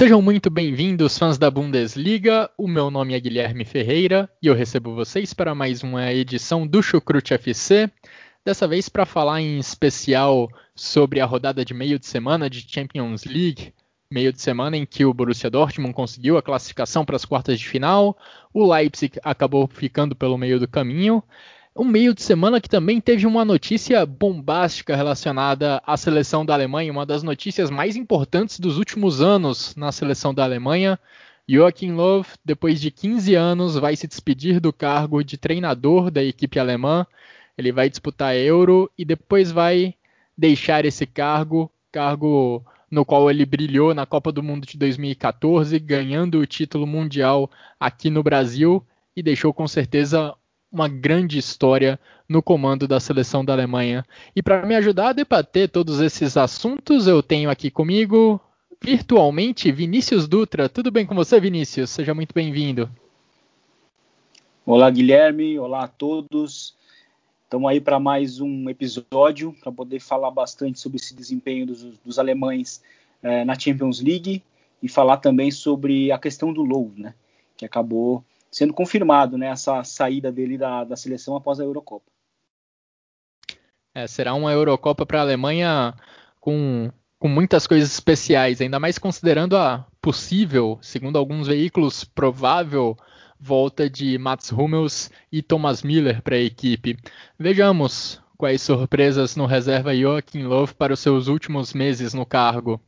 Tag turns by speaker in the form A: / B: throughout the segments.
A: Sejam muito bem-vindos, fãs da Bundesliga. O meu nome é Guilherme Ferreira e eu recebo vocês para mais uma edição do Chucrute FC. Dessa vez para falar em especial sobre a rodada de meio de semana de Champions League, meio de semana em que o Borussia Dortmund conseguiu a classificação para as quartas de final, o Leipzig acabou ficando pelo meio do caminho um meio de semana que também teve uma notícia bombástica relacionada à seleção da Alemanha, uma das notícias mais importantes dos últimos anos na seleção da Alemanha. Joachim Löw, depois de 15 anos, vai se despedir do cargo de treinador da equipe alemã. Ele vai disputar Euro e depois vai deixar esse cargo, cargo no qual ele brilhou na Copa do Mundo de 2014, ganhando o título mundial aqui no Brasil e deixou com certeza uma grande história no comando da seleção da Alemanha. E para me ajudar a debater todos esses assuntos, eu tenho aqui comigo, virtualmente, Vinícius Dutra. Tudo bem com você, Vinícius? Seja muito bem-vindo.
B: Olá, Guilherme. Olá a todos. Estamos aí para mais um episódio para poder falar bastante sobre esse desempenho dos, dos alemães eh, na Champions League e falar também sobre a questão do Low, né? Que acabou sendo confirmado né, essa saída dele da, da seleção após a Eurocopa.
A: É, será uma Eurocopa para a Alemanha com, com muitas coisas especiais, ainda mais considerando a possível, segundo alguns veículos, provável volta de Mats Hummels e Thomas Miller para a equipe. Vejamos quais surpresas no reserva Joachim Löw para os seus últimos meses no cargo.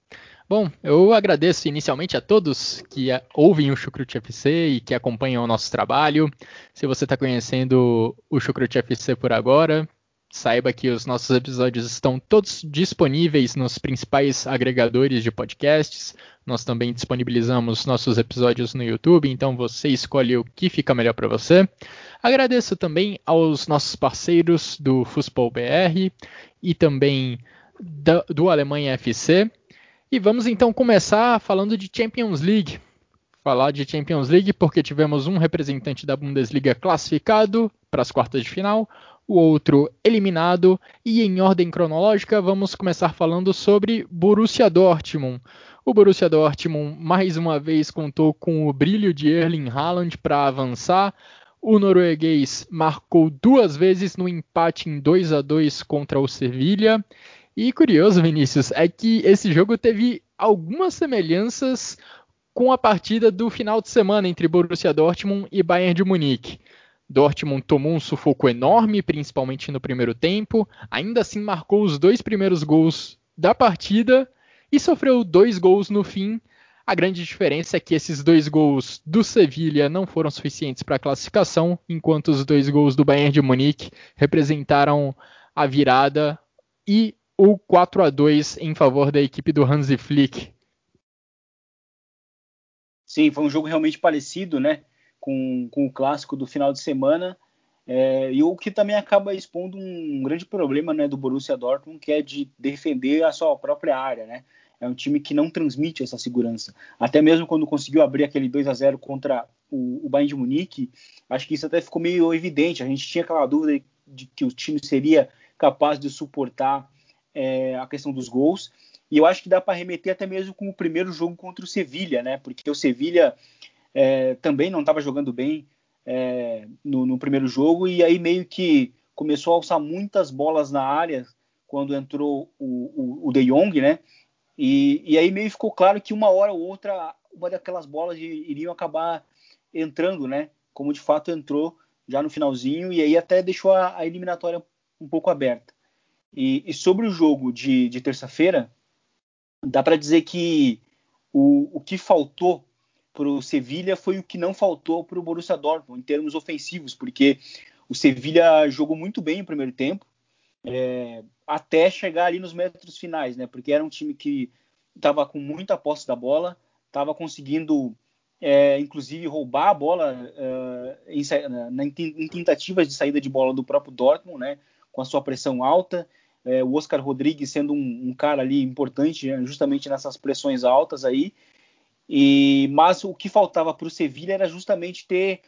A: Bom, eu agradeço inicialmente a todos que ouvem o Chucrute FC e que acompanham o nosso trabalho. Se você está conhecendo o Chucrute FC por agora, saiba que os nossos episódios estão todos disponíveis nos principais agregadores de podcasts. Nós também disponibilizamos nossos episódios no YouTube, então você escolhe o que fica melhor para você. Agradeço também aos nossos parceiros do Fußball BR e também do Alemanha FC. E vamos então começar falando de Champions League. Falar de Champions League porque tivemos um representante da Bundesliga classificado para as quartas de final, o outro eliminado, e em ordem cronológica vamos começar falando sobre Borussia Dortmund. O Borussia Dortmund mais uma vez contou com o brilho de Erling Haaland para avançar. O norueguês marcou duas vezes no empate em 2 a 2 contra o Sevilha e curioso, Vinícius, é que esse jogo teve algumas semelhanças com a partida do final de semana entre Borussia Dortmund e Bayern de Munique. Dortmund tomou um sufoco enorme, principalmente no primeiro tempo, ainda assim marcou os dois primeiros gols da partida e sofreu dois gols no fim. A grande diferença é que esses dois gols do Sevilha não foram suficientes para a classificação, enquanto os dois gols do Bayern de Munique representaram a virada e o 4 a 2 em favor da equipe do Hansi Flick.
B: Sim, foi um jogo realmente parecido, né, com, com o clássico do final de semana. É, e o que também acaba expondo um grande problema né, do Borussia Dortmund, que é de defender a sua própria área. Né? É um time que não transmite essa segurança. Até mesmo quando conseguiu abrir aquele 2 a 0 contra o, o Bayern de Munique, acho que isso até ficou meio evidente. A gente tinha aquela dúvida de que o time seria capaz de suportar é, a questão dos gols. E eu acho que dá para remeter até mesmo com o primeiro jogo contra o Sevilha, né? Porque o Sevilha é, também não estava jogando bem é, no, no, primeiro jogo e aí meio que começou a alçar muitas bolas na área quando entrou o, o, o De Jong, né? E, e, aí meio ficou claro que uma hora ou outra uma daquelas bolas iriam acabar entrando, né? Como de fato entrou já no finalzinho e aí até deixou a, a eliminatória um pouco aberta. E, e sobre o jogo de, de terça-feira, dá para dizer que o, o que faltou para o Sevilha foi o que não faltou para o Borussia Dortmund em termos ofensivos, porque o Sevilha jogou muito bem no primeiro tempo, é, até chegar ali nos metros finais, né? Porque era um time que estava com muita posse da bola, estava conseguindo, é, inclusive, roubar a bola é, em, em, tentativas de saída de bola do próprio Dortmund, né? Com a sua pressão alta, é, o Oscar Rodrigues sendo um, um cara ali importante, né? justamente nessas pressões altas aí. E mas o que faltava para o Sevilha era justamente ter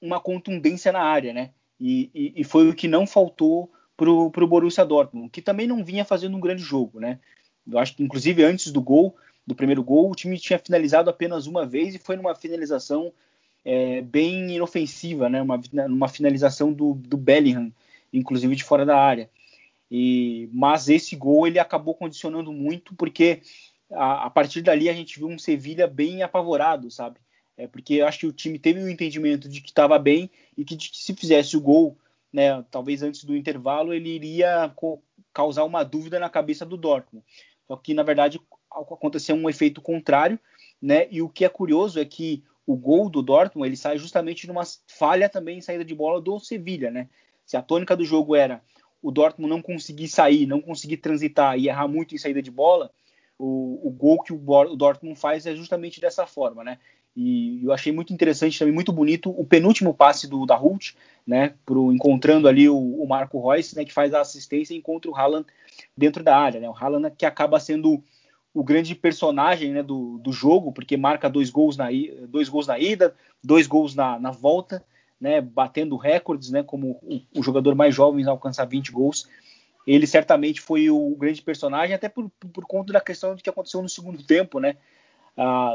B: uma contundência na área, né? E, e, e foi o que não faltou para o Borussia Dortmund, que também não vinha fazendo um grande jogo, né? Eu acho que, inclusive, antes do gol, do primeiro gol, o time tinha finalizado apenas uma vez e foi numa finalização é, bem inofensiva, né? Uma, uma finalização do, do Bellingham, inclusive de fora da área. E, mas esse gol ele acabou condicionando muito, porque a, a partir dali a gente viu um Sevilha bem apavorado, sabe? É porque eu acho que o time teve o um entendimento de que estava bem e que, que, se fizesse o gol, né, talvez antes do intervalo, ele iria causar uma dúvida na cabeça do Dortmund. Só que na verdade aconteceu um efeito contrário, né? E o que é curioso é que o gol do Dortmund ele sai justamente numa falha também em saída de bola do Sevilha, né? Se a tônica do jogo era o Dortmund não conseguir sair, não conseguir transitar e errar muito em saída de bola, o, o gol que o, o Dortmund faz é justamente dessa forma, né? E eu achei muito interessante também, muito bonito, o penúltimo passe do da Hult, né, pro, encontrando ali o, o, Marco Reus, né, que faz a assistência e encontra o Haaland dentro da área, né, o Haaland que acaba sendo o grande personagem né, do, do jogo, porque marca dois gols na, dois gols na ida, dois gols na, na volta, né, batendo recordes, né, como o, o, jogador mais jovem a alcançar 20 gols. Ele certamente foi o grande personagem, até por, por conta da questão de que aconteceu no segundo tempo, né,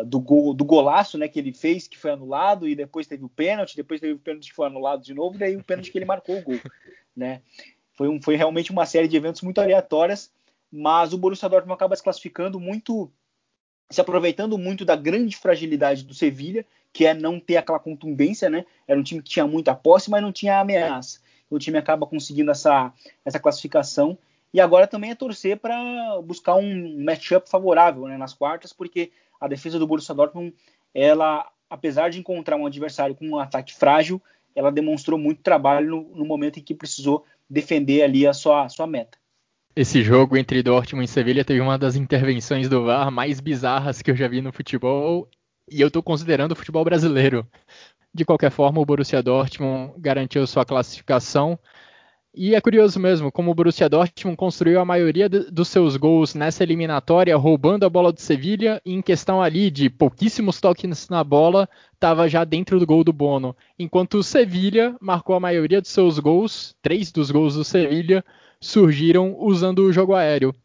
B: do, gol, do golaço né, que ele fez, que foi anulado, e depois teve o pênalti, depois teve o pênalti que foi anulado de novo, e daí o pênalti que ele marcou o gol. Né? Foi, um, foi realmente uma série de eventos muito aleatórias, mas o Borussia Dortmund acaba se classificando muito, se aproveitando muito da grande fragilidade do Sevilha, que é não ter aquela contundência, né? Era um time que tinha muita posse, mas não tinha ameaça. O time acaba conseguindo essa, essa classificação e agora também é torcer para buscar um matchup favorável né, nas quartas, porque a defesa do Borussia Dortmund, ela, apesar de encontrar um adversário com um ataque frágil, ela demonstrou muito trabalho no, no momento em que precisou defender ali a sua, a sua meta.
A: Esse jogo entre Dortmund e Sevilha teve uma das intervenções do VAR mais bizarras que eu já vi no futebol, e eu estou considerando o futebol brasileiro. De qualquer forma, o Borussia Dortmund garantiu sua classificação e é curioso mesmo, como o Borussia Dortmund construiu a maioria de, dos seus gols nessa eliminatória, roubando a bola do Sevilha, e em questão ali de pouquíssimos toques na bola, estava já dentro do gol do Bono. Enquanto o Sevilha marcou a maioria dos seus gols, três dos gols do Sevilha surgiram usando o jogo aéreo.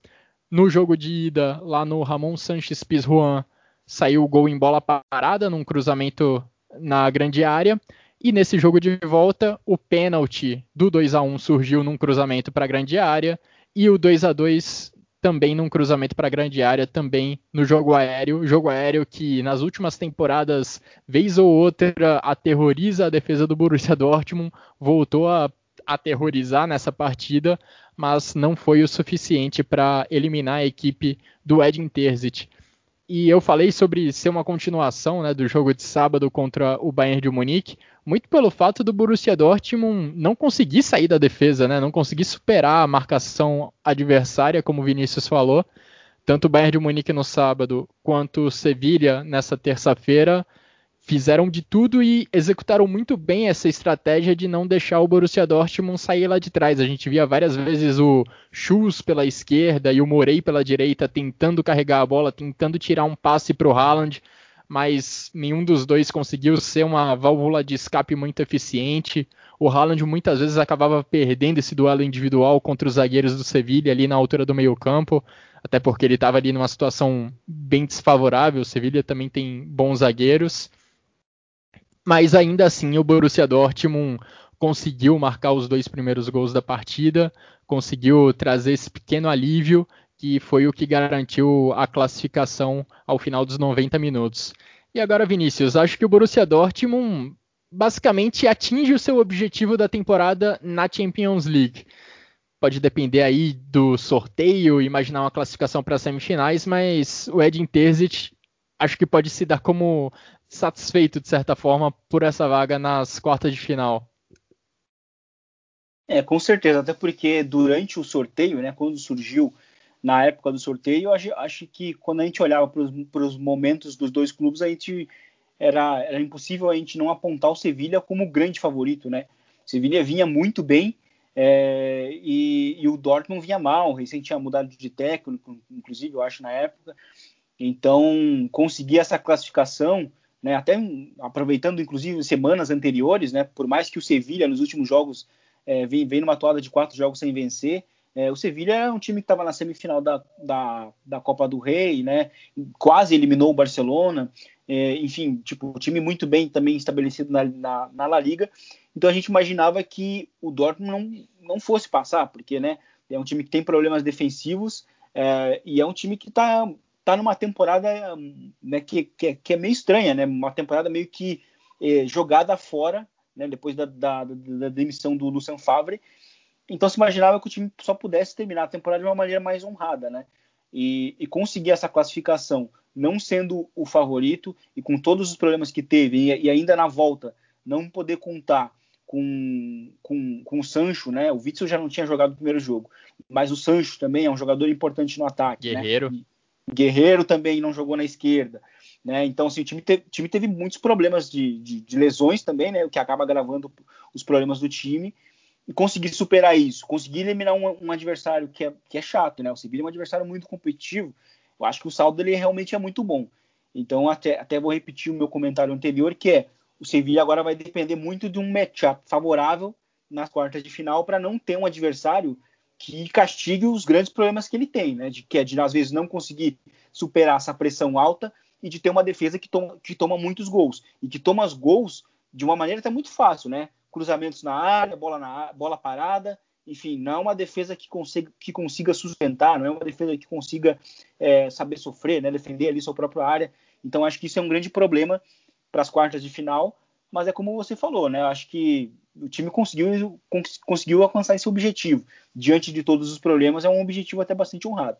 A: No jogo de ida, lá no Ramon Sanches Pizjuan, saiu o gol em bola parada, num cruzamento na grande área. E nesse jogo de volta, o pênalti do 2 a 1 surgiu num cruzamento para a grande área e o 2 a 2 também num cruzamento para a grande área, também no jogo aéreo. Jogo aéreo que nas últimas temporadas, vez ou outra, aterroriza a defesa do Borussia Dortmund, voltou a aterrorizar nessa partida, mas não foi o suficiente para eliminar a equipe do Edin Terzic. E eu falei sobre ser uma continuação né, do jogo de sábado contra o Bayern de Munique, muito pelo fato do Borussia Dortmund não conseguir sair da defesa, né, não conseguir superar a marcação adversária, como o Vinícius falou. Tanto o Bayern de Munique no sábado quanto o Sevilha nessa terça-feira fizeram de tudo e executaram muito bem essa estratégia de não deixar o Borussia Dortmund sair lá de trás. A gente via várias vezes o Schulz pela esquerda e o Morey pela direita tentando carregar a bola, tentando tirar um passe para o Haaland, mas nenhum dos dois conseguiu ser uma válvula de escape muito eficiente. O Haaland muitas vezes acabava perdendo esse duelo individual contra os zagueiros do Sevilha ali na altura do meio-campo, até porque ele estava ali numa situação bem desfavorável. O Sevilha também tem bons zagueiros mas ainda assim o Borussia Dortmund conseguiu marcar os dois primeiros gols da partida, conseguiu trazer esse pequeno alívio que foi o que garantiu a classificação ao final dos 90 minutos. E agora, Vinícius, acho que o Borussia Dortmund basicamente atinge o seu objetivo da temporada na Champions League. Pode depender aí do sorteio, imaginar uma classificação para as semifinais, mas o Edin Terzic acho que pode se dar como satisfeito, de certa forma, por essa vaga nas quartas de final?
B: É, com certeza, até porque durante o sorteio, né, quando surgiu na época do sorteio, acho, acho que quando a gente olhava para os momentos dos dois clubes, a gente era, era impossível a gente não apontar o Sevilha como grande favorito, né? O Sevilha vinha muito bem é, e, e, o Dortmund vinha mal, recém tinha mudado de técnico, inclusive, eu acho, na época. Então, conseguir essa classificação, né, até aproveitando, inclusive, semanas anteriores, né, por mais que o Sevilha, nos últimos jogos, é, vem, vem numa toada de quatro jogos sem vencer, é, o Sevilha é um time que estava na semifinal da, da, da, Copa do Rei, né? Quase eliminou o Barcelona. É, enfim, tipo, um time muito bem também estabelecido na, na, na, La Liga. Então a gente imaginava que o Dortmund não, não fosse passar, porque né, é um time que tem problemas defensivos é, e é um time que está tá numa temporada né, que, que, é, que, é meio estranha, né? Uma temporada meio que é, jogada fora, né? Depois da, da, da demissão do Lucien Favre então se imaginava que o time só pudesse terminar a temporada de uma maneira mais honrada, né? E, e conseguir essa classificação, não sendo o favorito e com todos os problemas que teve, e, e ainda na volta não poder contar com, com, com o Sancho, né? O Witzel já não tinha jogado o primeiro jogo, mas o Sancho também é um jogador importante no ataque.
A: Né? Guerreiro. Né?
B: Guerreiro também não jogou na esquerda. Né? Então, assim, o time, te, time teve muitos problemas de, de, de, lesões também, né? O que acaba agravando os problemas do time e conseguir superar isso, conseguir eliminar um, um, adversário que é, que é chato, né? O Sevilha é um adversário muito competitivo. Eu acho que o saldo dele realmente é muito bom. Então, até, até vou repetir o meu comentário anterior, que é o Sevilha agora vai depender muito de um matchup favorável nas quartas de final para não ter um adversário que castigue os grandes problemas que ele tem, né? De que é de às vezes não conseguir superar essa pressão alta e de ter uma defesa que toma, que toma muitos gols e que toma os gols de uma maneira até muito fácil, né? cruzamentos na área, bola, na, bola parada, enfim, não é uma defesa que consiga, que consiga sustentar, não é uma defesa que consiga é, saber sofrer, né, defender ali sua própria área. Então acho que isso é um grande problema para as quartas de final, mas é como você falou, né? Acho que o time conseguiu, conseguiu alcançar esse objetivo. Diante de todos os problemas, é um objetivo até bastante honrado.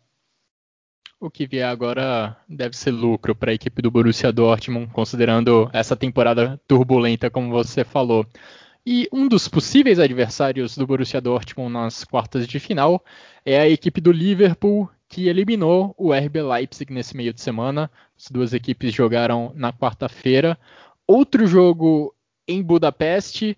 A: O que vier agora deve ser lucro para a equipe do Borussia Dortmund, considerando essa temporada turbulenta, como você falou. E um dos possíveis adversários do Borussia Dortmund nas quartas de final é a equipe do Liverpool, que eliminou o RB Leipzig nesse meio de semana. As duas equipes jogaram na quarta-feira. Outro jogo em Budapeste.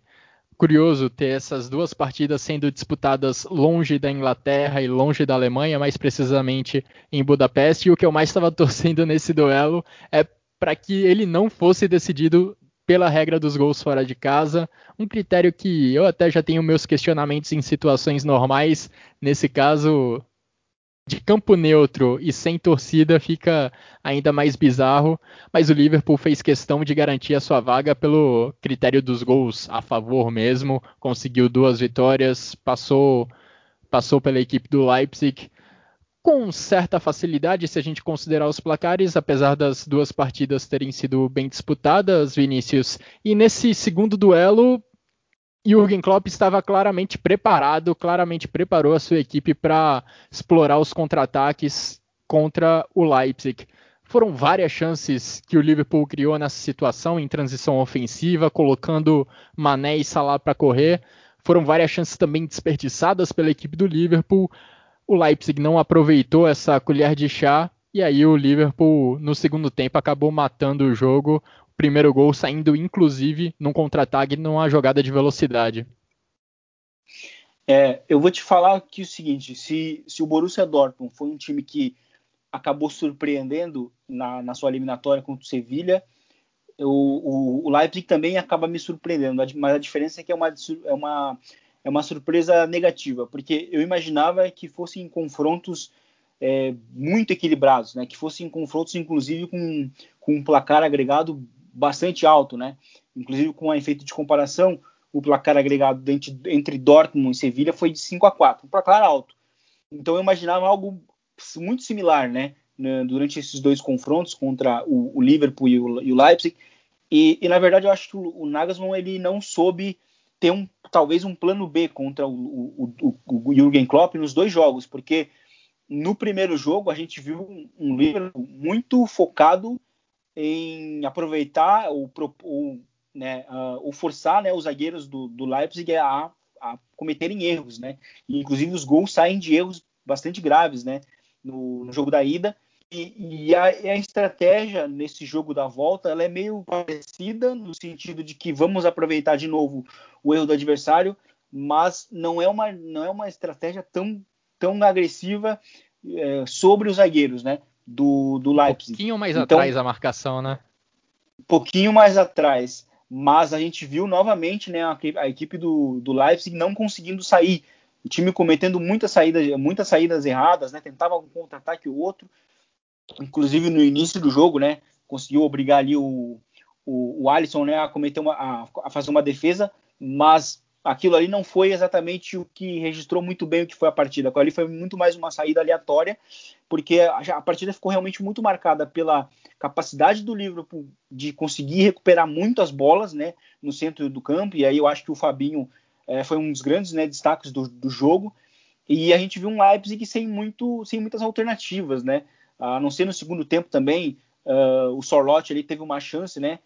A: Curioso ter essas duas partidas sendo disputadas longe da Inglaterra e longe da Alemanha, mais precisamente em Budapeste. E o que eu mais estava torcendo nesse duelo é para que ele não fosse decidido pela regra dos gols fora de casa, um critério que eu até já tenho meus questionamentos em situações normais, nesse caso de campo neutro e sem torcida fica ainda mais bizarro, mas o Liverpool fez questão de garantir a sua vaga pelo critério dos gols a favor mesmo, conseguiu duas vitórias, passou passou pela equipe do Leipzig com certa facilidade se a gente considerar os placares, apesar das duas partidas terem sido bem disputadas, Vinícius. E nesse segundo duelo, Jürgen Klopp estava claramente preparado, claramente preparou a sua equipe para explorar os contra-ataques contra o Leipzig. Foram várias chances que o Liverpool criou nessa situação em transição ofensiva, colocando Mané e Salah para correr. Foram várias chances também desperdiçadas pela equipe do Liverpool. O Leipzig não aproveitou essa colher de chá e aí o Liverpool no segundo tempo acabou matando o jogo. Primeiro gol saindo inclusive num contra-ataque numa jogada de velocidade.
B: É, eu vou te falar aqui o seguinte: se, se o Borussia Dortmund foi um time que acabou surpreendendo na, na sua eliminatória contra o Sevilha, o, o, o, Leipzig também acaba me surpreendendo, mas a diferença é que é uma, é uma é uma surpresa negativa, porque eu imaginava que fossem confrontos é, muito equilibrados, né? que fossem confrontos, inclusive, com, com um placar agregado bastante alto, né? inclusive com um efeito de comparação, o placar agregado entre, entre Dortmund e Sevilha foi de 5 a 4, um placar alto. Então eu imaginava algo muito similar, né? Durante esses dois confrontos contra o, o Liverpool e o, e o Leipzig. E, e, na verdade eu acho que o, o Nagelsmann ele não soube ter um, talvez um plano B contra o, o, o, o Jürgen Klopp nos dois jogos, porque no primeiro jogo a gente viu um, um Liverpool muito focado em aproveitar ou, ou, né, uh, ou forçar né, os zagueiros do, do Leipzig a, a cometerem erros, né? E, inclusive os gols saem de erros bastante graves, né? No, no jogo da ida. E, e a, a, estratégia nesse jogo da volta ela é meio parecida no sentido de que vamos aproveitar de novo o erro do adversário, mas não é uma, não é uma estratégia tão, tão agressiva é, sobre os zagueiros, né? Do, do Leipzig.
A: Um pouquinho mais então, atrás a marcação, né?
B: Um pouquinho mais atrás. Mas a gente viu novamente né, a, a equipe do, do Leipzig não conseguindo sair. O time cometendo muitas saídas, muitas saídas erradas, né? Tentava um contra-ataque ou outro. Inclusive no início do jogo, né? Conseguiu obrigar ali o, o, o Alisson né, a cometer uma, a, a fazer uma defesa, mas aquilo ali não foi exatamente o que registrou muito bem o que foi a partida. Aquilo ali foi muito mais uma saída aleatória, porque a, partida ficou realmente muito marcada pela capacidade do Liverpool de conseguir recuperar muitas bolas né, no centro do campo, e aí eu acho que o Fabinho é, foi um dos grandes né, destaques do, do, jogo. E a gente viu um Leipzig sem, muito, sem muitas alternativas, né? A não ser no segundo tempo também, uh, o Sorlotti ali teve uma chance, né?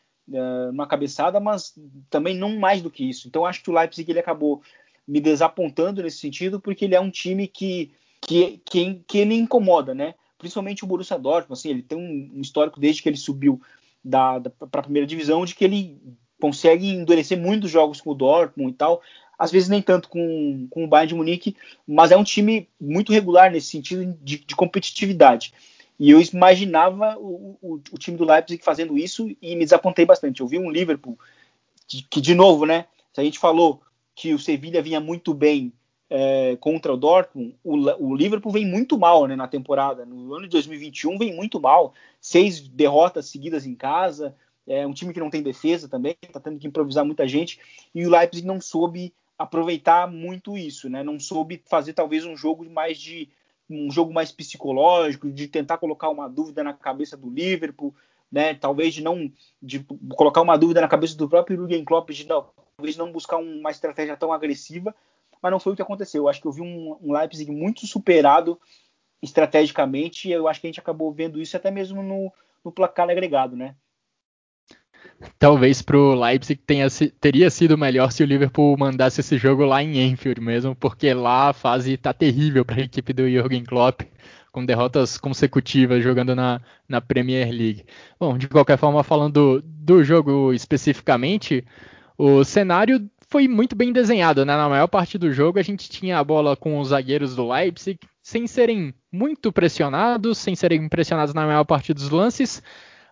B: Uma cabeçada, mas também não mais do que isso. Então acho que o Leipzig ele acabou me desapontando nesse sentido, porque ele é um time que, que, que, que me incomoda, né? Principalmente o Borussia Dortmund, assim, ele tem um, histórico desde que ele subiu da, da para a primeira divisão de que ele consegue endurecer muitos jogos com o Dortmund e tal. Às vezes nem tanto com, com o Bayern de Munique, mas é um time muito regular nesse sentido de, de competitividade. E eu imaginava o, o, o, time do Leipzig fazendo isso e me desapontei bastante. Eu vi um Liverpool que, de novo, né? Se a gente falou que o Sevilla vinha muito bem é, contra o Dortmund, o, o, Liverpool vem muito mal né, na temporada. No ano de 2021 vem muito mal. Seis derrotas seguidas em casa. É um time que não tem defesa também, está tendo que improvisar muita gente. E o Leipzig não soube aproveitar muito isso, né? Não soube fazer talvez um jogo mais de um jogo mais psicológico, de tentar colocar uma dúvida na cabeça do Liverpool, né? Talvez de não de colocar uma dúvida na cabeça do próprio Jurgen Klopp de não, talvez não buscar uma estratégia tão agressiva, mas não foi o que aconteceu. Eu acho que eu vi um, um Leipzig muito superado estrategicamente e eu acho que a gente acabou vendo isso até mesmo no, no placar agregado, né?
A: Talvez para o Leipzig tenha, teria sido melhor se o Liverpool mandasse esse jogo lá em Enfield mesmo, porque lá a fase está terrível para a equipe do Jürgen Klopp, com derrotas consecutivas jogando na, na Premier League. Bom, de qualquer forma, falando do, do jogo especificamente, o cenário foi muito bem desenhado, né? Na maior parte do jogo a gente tinha a bola com os zagueiros do Leipzig, sem serem muito pressionados, sem serem pressionados na maior parte dos lances,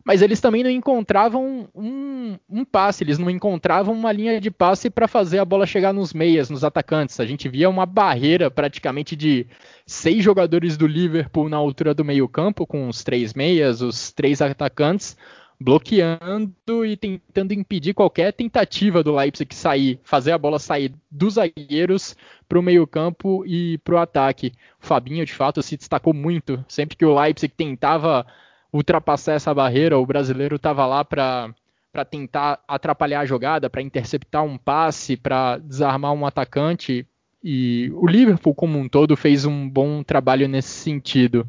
A: mas eles também não encontravam um, um passe, eles não encontravam uma linha de passe para fazer a bola chegar nos meias, nos atacantes. A gente via uma barreira praticamente de seis jogadores do Liverpool na altura do meio-campo, com os três meias, os três atacantes, bloqueando e tentando impedir qualquer tentativa do Leipzig sair, fazer a bola sair dos zagueiros para o meio-campo e para o ataque. O Fabinho, de fato, se destacou muito. Sempre que o Leipzig tentava ultrapassar essa barreira, o brasileiro estava lá para para tentar atrapalhar a jogada, para interceptar um passe, para desarmar um atacante. E o Liverpool, como um todo, fez um bom trabalho nesse sentido.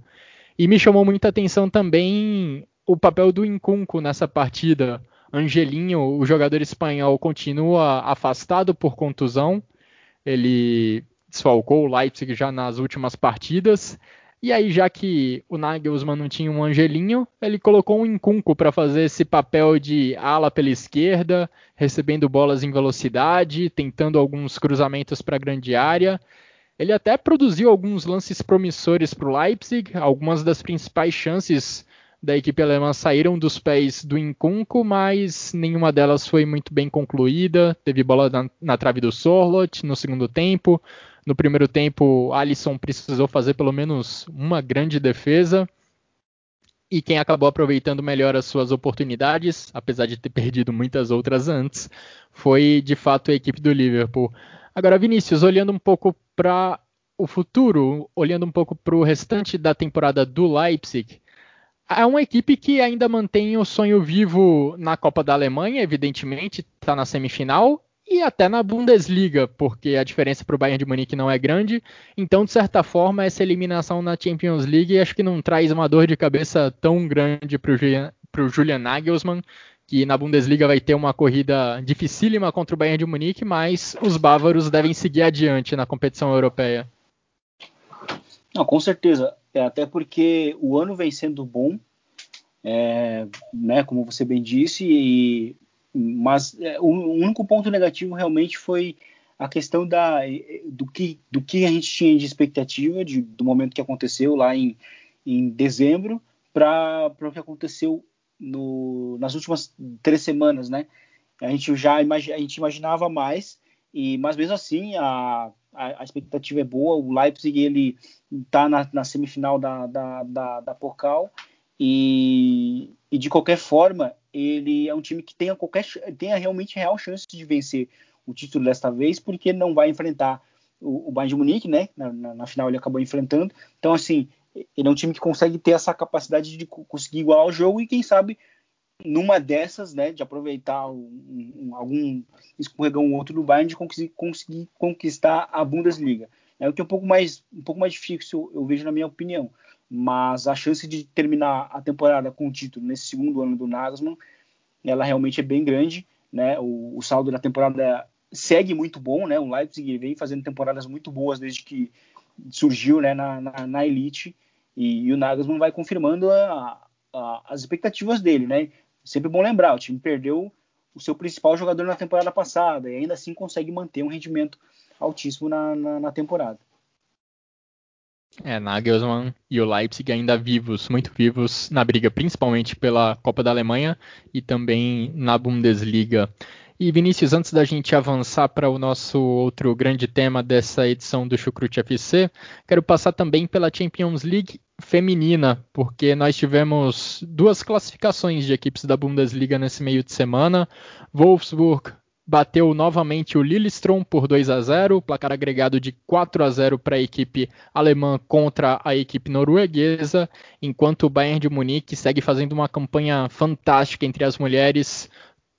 A: E me chamou muita atenção também o papel do Incunco nessa partida. Angelinho, o jogador espanhol, continua afastado por contusão. Ele desfalcou o Leipzig já nas últimas partidas. E aí, já que o Nagelsmann não tinha um Angelinho, ele colocou um Incunco para fazer esse papel de ala pela esquerda, recebendo bolas em velocidade, tentando alguns cruzamentos para a grande área. Ele até produziu alguns lances promissores para o Leipzig, algumas das principais chances da equipe alemã saíram dos pés do Incunco, mas nenhuma delas foi muito bem concluída. Teve bola na, na trave do Sorlot no segundo tempo, no primeiro tempo, Alisson precisou fazer pelo menos uma grande defesa. E quem acabou aproveitando melhor as suas oportunidades, apesar de ter perdido muitas outras antes, foi de fato a equipe do Liverpool. Agora, Vinícius, olhando um pouco para o futuro, olhando um pouco para o restante da temporada do Leipzig, é uma equipe que ainda mantém o sonho vivo na Copa da Alemanha, evidentemente, está na semifinal, e até na Bundesliga, porque a diferença para o Bayern de Munique não é grande. Então, de certa forma, essa eliminação na Champions League acho que não traz uma dor de cabeça tão grande para o Julian Nagelsmann, que na Bundesliga vai ter uma corrida dificílima contra o Bayern de Munique, mas os bávaros devem seguir adiante na competição europeia.
B: Não, com certeza. É, até porque o ano vem sendo bom, é, né, como você bem disse, e, mas é, o único ponto negativo realmente foi a questão da, do, que, do que a gente tinha de expectativa de, do momento que aconteceu lá em, em dezembro para o que aconteceu no, nas últimas três semanas, né? A gente já imagi, a gente imaginava mais, e mas mesmo assim a, a, a expectativa é boa. O Leipzig ele está na, na, semifinal da, da, da, da Pokal e, e, de qualquer forma ele é um time que tenha qualquer tenha realmente real chance de vencer o título desta vez, porque não vai enfrentar o, o Bayern de Munique, né? Na, na, na, final ele acabou enfrentando. Então assim ele é um time que consegue ter essa capacidade de conseguir igualar o jogo e quem sabe numa dessas, né, de aproveitar um, um, algum escorregão ou outro do Bayern de conseguir, conseguir conquistar a Bundesliga. É o que é um pouco mais um pouco mais difícil eu vejo na minha opinião, mas a chance de terminar a temporada com o título nesse segundo ano do Nagelsmann, ela realmente é bem grande, né? O, o saldo da temporada segue muito bom, né? O Leipzig vem fazendo temporadas muito boas desde que surgiu, né, na, na, na elite e, e, o Nagelsmann vai confirmando a, a, as expectativas dele, né? Sempre bom lembrar, o time perdeu o seu principal jogador na temporada passada e ainda assim consegue manter um rendimento altíssimo na, na, na temporada.
A: É, Nagelsmann e o Leipzig ainda vivos, muito vivos na briga, principalmente pela Copa da Alemanha e também na Bundesliga. E Vinícius, antes da gente avançar para o nosso outro grande tema dessa edição do Chucrute FC, quero passar também pela Champions League feminina, porque nós tivemos duas classificações de equipes da Bundesliga nesse meio de semana. Wolfsburg bateu novamente o Lillestrøm por 2 a 0, placar agregado de 4 a 0 para a equipe alemã contra a equipe norueguesa, enquanto o Bayern de Munique segue fazendo uma campanha fantástica entre as mulheres,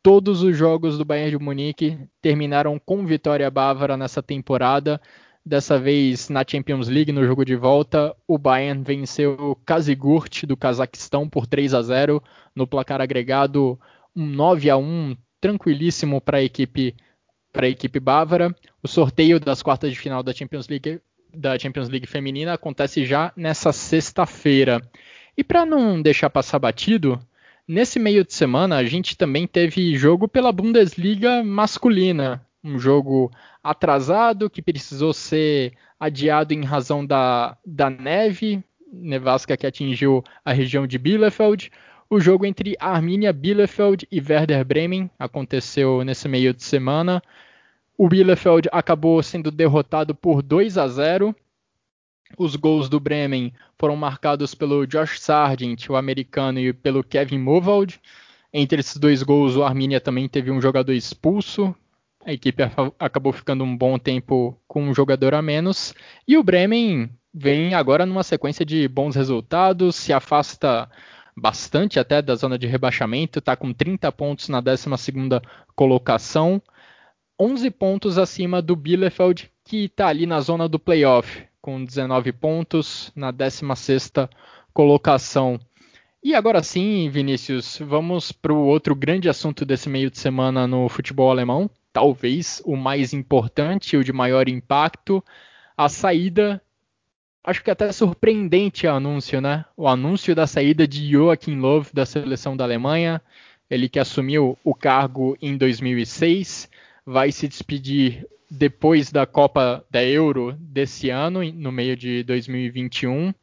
A: Todos os jogos do Bayern de Munique terminaram com vitória bávara nessa temporada. Dessa vez na Champions League, no jogo de volta, o Bayern venceu o Kazigurt do Cazaquistão por 3 a 0 no placar agregado, um 9 a 1 tranquilíssimo para a equipe para a equipe bávara. O sorteio das quartas de final da Champions League da Champions League feminina acontece já nessa sexta-feira. E para não deixar passar batido, Nesse meio de semana, a gente também teve jogo pela Bundesliga masculina, um jogo atrasado que precisou ser adiado em razão da, da neve, nevasca que atingiu a região de Bielefeld. O jogo entre Arminia Bielefeld e Werder Bremen aconteceu nesse meio de semana. O Bielefeld acabou sendo derrotado por 2 a 0 os gols do Bremen foram marcados pelo Josh Sargent, o americano, e pelo Kevin Movald. Entre esses dois gols, o Arminia também teve um jogador expulso. A equipe acabou ficando um bom tempo com um jogador a menos. E o Bremen vem agora numa sequência de bons resultados, se afasta bastante até da zona de rebaixamento, está com 30 pontos na 12 colocação, 11 pontos acima do Bielefeld, que está ali na zona do playoff com 19 pontos na 16ª colocação. E agora sim, Vinícius, vamos para o outro grande assunto desse meio de semana no futebol alemão, talvez o mais importante, o de maior impacto, a saída, acho que até surpreendente o anúncio, né? O anúncio da saída de Joachim Löw da seleção da Alemanha, ele que assumiu o cargo em 2006, vai se despedir depois da Copa da Euro desse ano, no meio de 2021,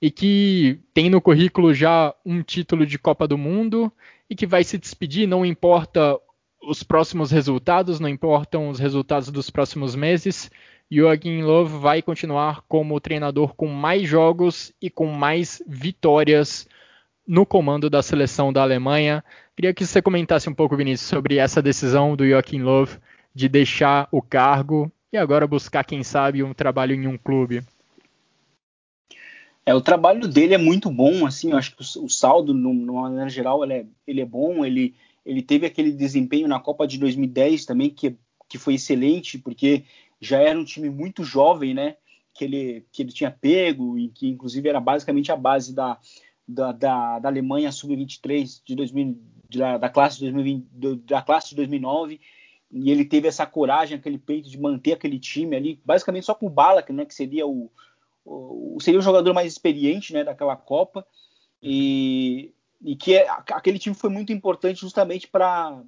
A: e que tem no currículo já um título de Copa do Mundo e que vai se despedir, não importa os próximos resultados, não importam os resultados dos próximos meses. Joachim Löw vai continuar como treinador com mais jogos e com mais vitórias no comando da seleção da Alemanha. Queria que você comentasse um pouco, Vinícius, sobre essa decisão do Joachim Löw de deixar o cargo e agora buscar, quem sabe, um trabalho em um clube?
B: É, o trabalho dele é muito bom, assim, eu acho que o, saldo, no, uma maneira geral, ele é, ele é bom, ele, ele teve aquele desempenho na Copa de 2010 também, que, que foi excelente, porque já era um time muito jovem, né, que ele, que ele tinha pego, e que inclusive era basicamente a base da, da, da, da Alemanha Sub-23 de 2000, de, da, classe de 2020, da classe de 2009 e ele teve essa coragem, aquele peito de manter aquele time ali, basicamente só com o Balak, né, que seria o, o seria o jogador mais experiente, né, daquela Copa. E, e que é, aquele time foi muito importante justamente para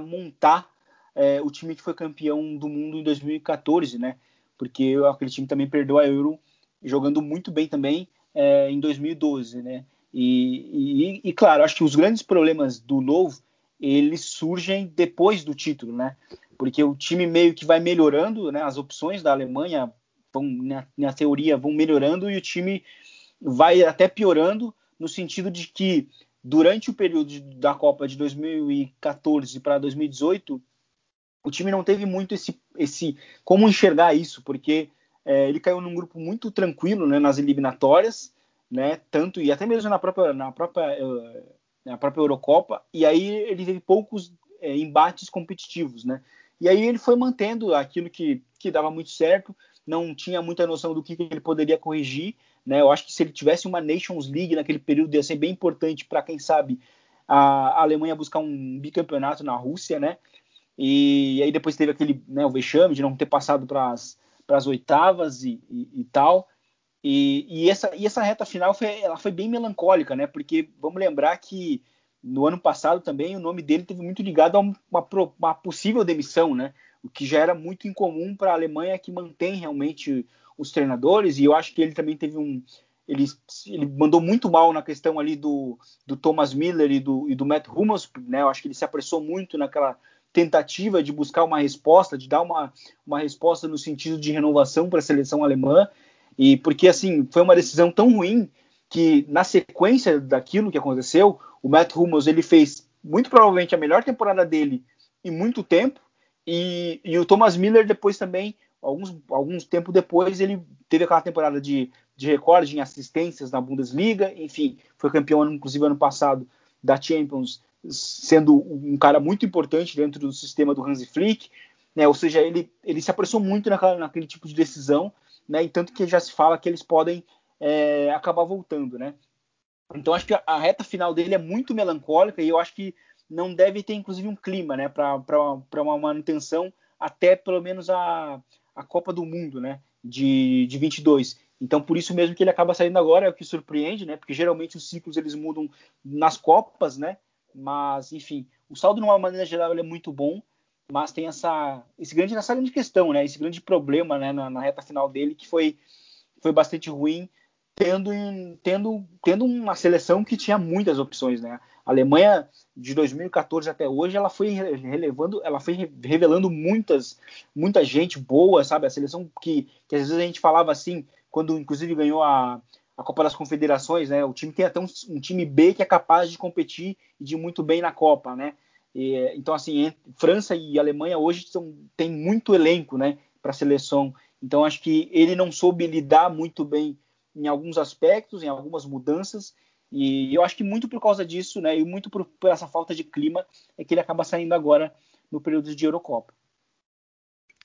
B: montar é, o time que foi campeão do mundo em 2014, né? Porque aquele time também perdeu a Euro jogando muito bem também é, em 2012, né? E, e, e, claro, acho que os grandes problemas do Louvre eles surgem depois do título, né? Porque o time meio que vai melhorando, né? As opções da Alemanha vão, na, na teoria, vão melhorando e o time vai até piorando no sentido de que durante o período da Copa de 2014 para 2018 o time não teve muito esse, esse como enxergar isso, porque é, ele caiu num grupo muito tranquilo né, nas eliminatórias, né, tanto e até mesmo na própria, na própria uh, na própria Eurocopa, e aí ele teve poucos é, embates competitivos, né? E aí ele foi mantendo aquilo que, que dava muito certo, não tinha muita noção do que, que ele poderia corrigir, né? Eu acho que se ele tivesse uma Nations League naquele período ia ser bem importante para quem sabe a Alemanha buscar um bicampeonato na Rússia, né? E, aí depois teve aquele né, o vexame de não ter passado para as oitavas e, e, e tal. E, e, essa, e essa reta final foi, ela foi bem melancólica, né? Porque vamos lembrar que no ano passado também o nome dele teve muito ligado a uma, uma possível demissão, né? O que já era muito incomum para a Alemanha que mantém realmente os treinadores. E eu acho que ele também teve um. Ele, ele mandou muito mal na questão ali do, do Thomas Miller e do, e do Matt Hummels, né? Eu acho que ele se apressou muito naquela tentativa de buscar uma resposta, de dar uma, uma resposta no sentido de renovação para a seleção alemã. E porque assim, foi uma decisão tão ruim que na sequência daquilo que aconteceu, o Matt Hummels ele fez muito provavelmente a melhor temporada dele em muito tempo e, e o Thomas Miller depois também alguns alguns tempo depois ele teve aquela temporada de, de recorde em assistências na Bundesliga, enfim, foi campeão inclusive ano passado da Champions, sendo um cara muito importante dentro do sistema do Hansi Flick, né? Ou seja, ele ele se apressou muito naquela, naquele tipo de decisão né? E tanto que já se fala que eles podem é, acabar voltando, né? Então acho que a, reta final dele é muito melancólica e eu acho que não deve ter inclusive um clima, né, para uma manutenção até pelo menos a, a Copa do Mundo, né, de, de 22. Então por isso mesmo que ele acaba saindo agora, é o que surpreende, né, porque geralmente os ciclos eles mudam nas Copas, né, mas enfim, o saldo de uma maneira geral é muito bom mas tem essa, esse grande, essa grande questão, né? Esse grande problema, né? Na, na reta final dele que foi, foi bastante ruim, tendo, tendo, tendo uma seleção que tinha muitas opções, né? A Alemanha de 2014 até hoje, ela foi relevando, ela foi revelando muitas, muita gente boa, sabe? A seleção que, que às vezes a gente falava assim, quando inclusive ganhou a, a Copa das Confederações, né? O time tem até um, um time B que é capaz de competir e de muito bem na Copa, né? E, então, assim, França e Alemanha hoje são, tem muito elenco né, para a seleção. Então, acho que ele não soube lidar muito bem em alguns aspectos, em algumas mudanças. E eu acho que muito por causa disso, né, e muito por, por essa falta de clima, é que ele acaba saindo agora no período de Eurocopa.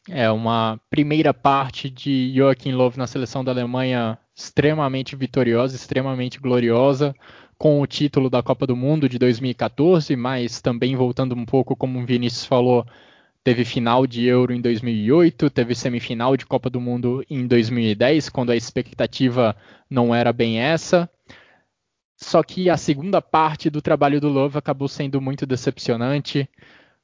A: É uma primeira parte de Joachim Löw na seleção da Alemanha extremamente vitoriosa, extremamente gloriosa com o título da Copa do Mundo de 2014, mas também voltando um pouco, como o Vinícius falou, teve final de Euro em 2008, teve semifinal de Copa do Mundo em 2010, quando a expectativa não era bem essa. Só que a segunda parte do trabalho do Love acabou sendo muito decepcionante.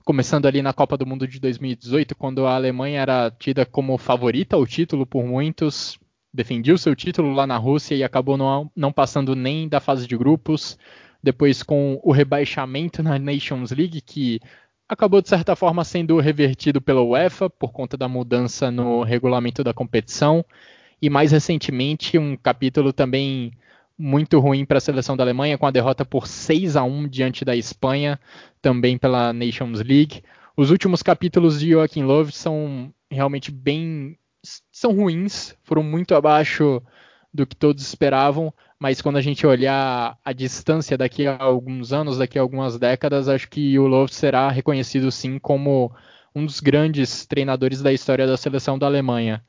A: Começando ali na Copa do Mundo de 2018, quando a Alemanha era tida como favorita ao título por muitos, defendia o seu título lá na Rússia e acabou não, não passando nem da fase de grupos. Depois, com o rebaixamento na Nations League, que acabou de certa forma sendo revertido pela UEFA por conta da mudança no regulamento da competição. E mais recentemente, um capítulo também muito ruim para a seleção da Alemanha, com a derrota por 6 a 1 diante da Espanha, também pela Nations League. Os últimos capítulos de Joachim Löw são realmente bem são ruins, foram muito abaixo do que todos esperavam, mas quando a gente olhar a distância daqui a alguns anos, daqui a algumas décadas, acho que o Löw será reconhecido sim como um dos grandes treinadores da história da seleção da Alemanha.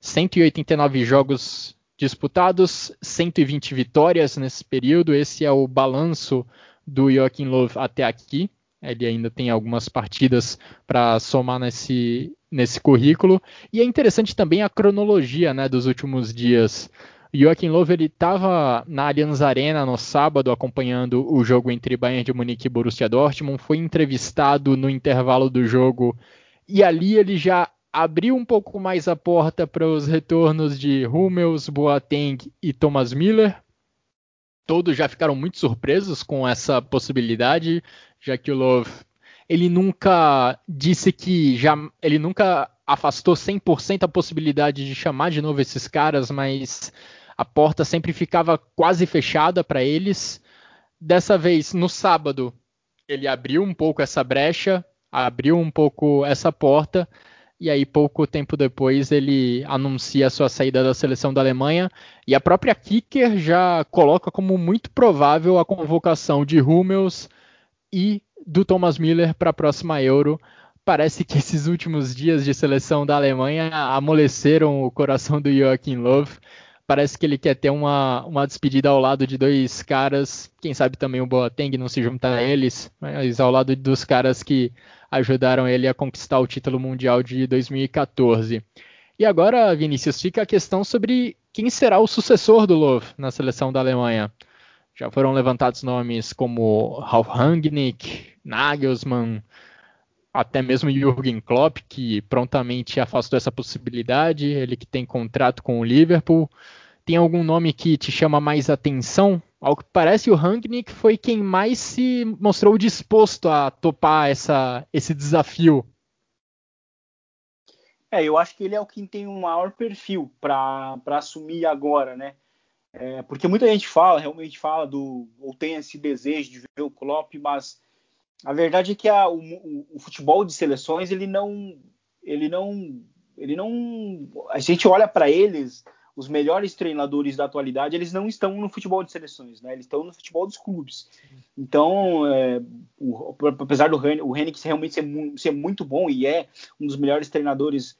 A: 189 jogos disputados, 120 vitórias nesse período, esse é o balanço do Joachim Löw até aqui. Ele ainda tem algumas partidas para somar nesse, nesse currículo. E é interessante também a cronologia né, dos últimos dias. Joachim Löw estava na Allianz Arena no sábado acompanhando o jogo entre Bayern de Munique e Borussia Dortmund, foi entrevistado no intervalo do jogo e ali ele já abriu um pouco mais a porta para os retornos de Hummels, Boateng e Thomas Miller. Todos já ficaram muito surpresos com essa possibilidade, já que o Love ele nunca disse que já ele nunca afastou 100% a possibilidade de chamar de novo esses caras, mas a porta sempre ficava quase fechada para eles. Dessa vez, no sábado, ele abriu um pouco essa brecha, abriu um pouco essa porta e aí pouco tempo depois ele anuncia a sua saída da seleção da Alemanha e a própria Kicker já coloca como muito provável a convocação de Hummels e do Thomas Miller para a próxima Euro. Parece que esses últimos dias de seleção da Alemanha amoleceram o coração do Joachim Löw. Parece que ele quer ter uma, uma despedida ao lado de dois caras, quem sabe também o Boateng não se juntar a eles, mas ao lado dos caras que ajudaram ele a conquistar o título mundial de 2014. E agora, Vinícius, fica a questão sobre quem será o sucessor do Löw na seleção da Alemanha. Já foram levantados nomes como Ralf Rangnick, Nagelsmann, até mesmo Jürgen Klopp, que prontamente afastou essa possibilidade, ele que tem contrato com o Liverpool. Tem algum nome que te chama mais atenção ao que parece, o Rangnick foi quem mais se mostrou disposto a topar essa, esse desafio.
B: É, eu acho que ele é o que tem um maior perfil para assumir agora, né? É, porque muita gente fala, realmente fala do ou tem esse desejo de ver o Klopp, mas a verdade é que a, o, o, futebol de seleções ele não, ele não, ele não, a gente olha para eles os melhores treinadores da atualidade, eles não estão no futebol de seleções, né? Eles estão no futebol dos clubes. Então, é, o, apesar do o Henrique realmente ser, ser, muito bom e é um dos melhores treinadores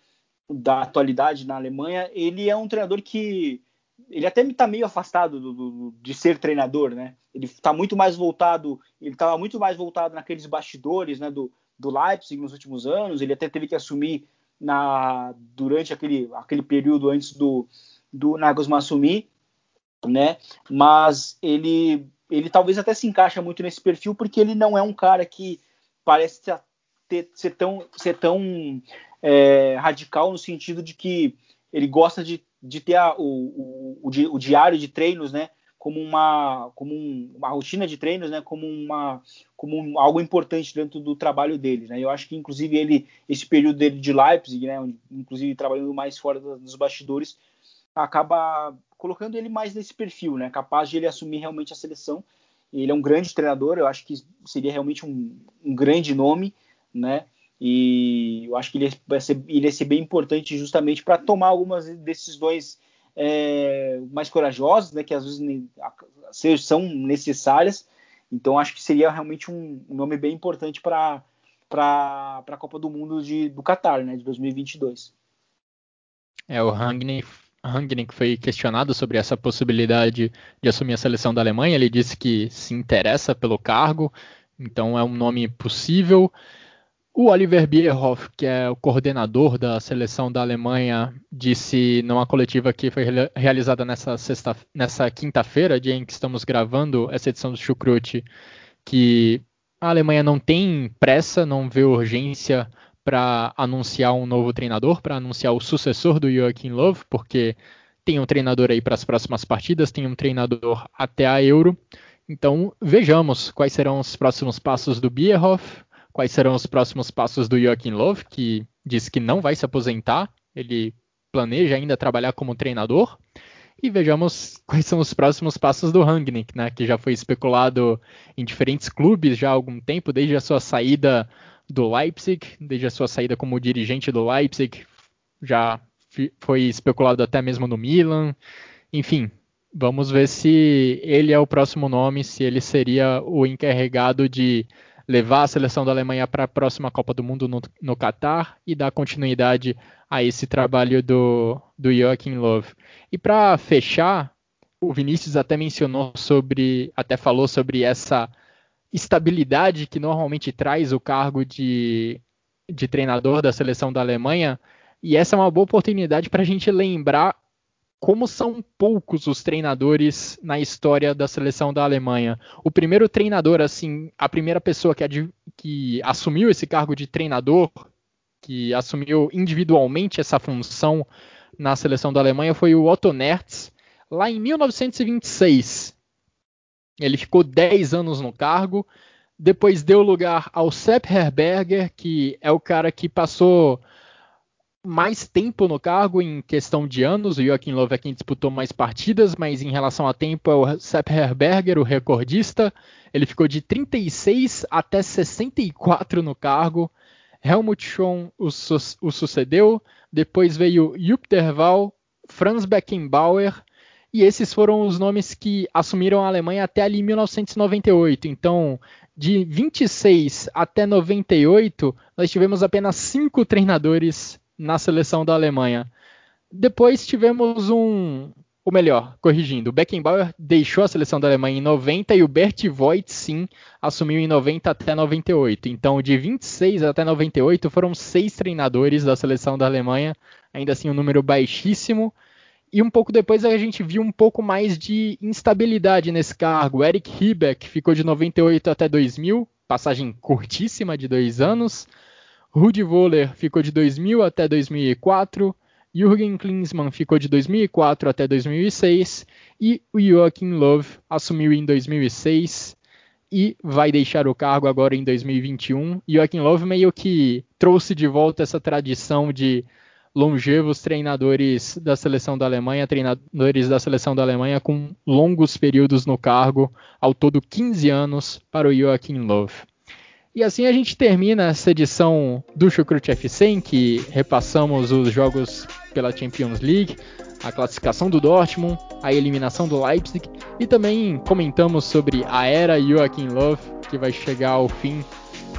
B: da atualidade na Alemanha, ele é um treinador que ele até está meio afastado do, do, de ser treinador, né? Ele está muito mais voltado, ele estava muito mais voltado naqueles bastidores, né? Do, do Leipzig nos últimos anos. Ele até teve que assumir na durante aquele, aquele período antes do do Nagelsmann assumir, né? Mas ele, ele talvez até se encaixa muito nesse perfil porque ele não é um cara que parece ter, ser tão, ser tão é, radical no sentido de que ele gosta de, de ter a, o, o, o, diário de treinos, né? Como uma, como um, uma rotina de treinos, né? Como uma, como um, algo importante dentro do trabalho dele, né? Eu acho que inclusive ele, esse período dele de Leipzig, né? Inclusive trabalhando mais fora dos bastidores, acaba colocando ele mais nesse perfil, né? Capaz de ele assumir realmente a seleção. Ele é um grande treinador, eu acho que seria realmente um, um grande nome, né? E eu acho que ele vai ser, ele ia ser bem importante justamente para tomar algumas decisões é, mais corajosas, né? Que às vezes são necessárias. Então acho que seria realmente um, um nome bem importante para para a Copa do Mundo de, do Qatar, né? De 2022.
A: É, o Rangnick Rangnick foi questionado sobre essa possibilidade de assumir a seleção da Alemanha. Ele disse que se interessa pelo cargo, então é um nome possível. O Oliver Bierhoff, que é o coordenador da seleção da Alemanha, disse numa coletiva que foi realizada nessa, sexta, nessa quinta-feira, dia em que estamos gravando essa edição do Chucrute, que a Alemanha não tem pressa, não vê urgência para anunciar um novo treinador, para anunciar o sucessor do Joachim Löw, porque tem um treinador aí para as próximas partidas, tem um treinador até a Euro. Então, vejamos quais serão os próximos passos do Bierhoff, quais serão os próximos passos do Joachim Löw, que diz que não vai se aposentar, ele planeja ainda trabalhar como treinador. E vejamos quais são os próximos passos do Rangnick, né, que já foi especulado em diferentes clubes já há algum tempo, desde a sua saída do Leipzig, desde a sua saída como dirigente do Leipzig, já foi especulado até mesmo no Milan. Enfim, vamos ver se ele é o próximo nome, se ele seria o encarregado de levar a seleção da Alemanha para a próxima Copa do Mundo no, no Catar e dar continuidade a esse trabalho do, do Joachim Löw. E para fechar, o Vinícius até mencionou sobre, até falou sobre essa estabilidade que normalmente traz o cargo de, de treinador da seleção da Alemanha. E essa é uma boa oportunidade para a gente lembrar como são poucos os treinadores na história da seleção da Alemanha. O primeiro treinador, assim, a primeira pessoa que, que assumiu esse cargo de treinador, que assumiu individualmente essa função na seleção da Alemanha, foi o Otto Nertz, lá em 1926. Ele ficou 10 anos no cargo, depois deu lugar ao Sepp Herberger, que é o cara que passou mais tempo no cargo em questão de anos. O Joachim Löw é quem disputou mais partidas, mas em relação a tempo é o Sepp Herberger, o recordista. Ele ficou de 36 até 64 no cargo. Helmut Schön o, su o sucedeu. Depois veio Jupp Derval, Franz Beckenbauer. E esses foram os nomes que assumiram a Alemanha até ali 1998. Então, de 26 até 98, nós tivemos apenas cinco treinadores na seleção da Alemanha. Depois tivemos um. Ou melhor, corrigindo, o Beckenbauer deixou a seleção da Alemanha em 90 e o Bert Voigt, sim, assumiu em 90 até 98. Então, de 26 até 98 foram seis treinadores da seleção da Alemanha, ainda assim um número baixíssimo. E um pouco depois a gente viu um pouco mais de instabilidade nesse cargo. Eric Riebeck ficou de 98 até 2000, passagem curtíssima de dois anos. Rudi Voller ficou de 2000 até 2004, Jürgen Klinsmann ficou de 2004 até 2006 e Joachim Löw assumiu em 2006 e vai deixar o cargo agora em 2021. Joachim Löw meio que trouxe de volta essa tradição de longevos treinadores da seleção da Alemanha, treinadores da seleção da Alemanha com longos períodos no cargo, ao todo 15 anos para o Joachim Löw. E assim a gente termina essa edição do Chucrute FC, em que repassamos os jogos pela Champions League, a classificação do Dortmund, a eliminação do Leipzig e também comentamos sobre a era Joachim Löw, que vai chegar ao fim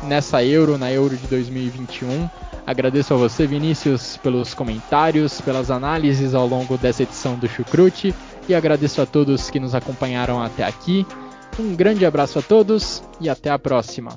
A: nessa Euro, na Euro de 2021. Agradeço a você, Vinícius, pelos comentários, pelas análises ao longo dessa edição do Chucrute e agradeço a todos que nos acompanharam até aqui. Um grande abraço a todos e até a próxima.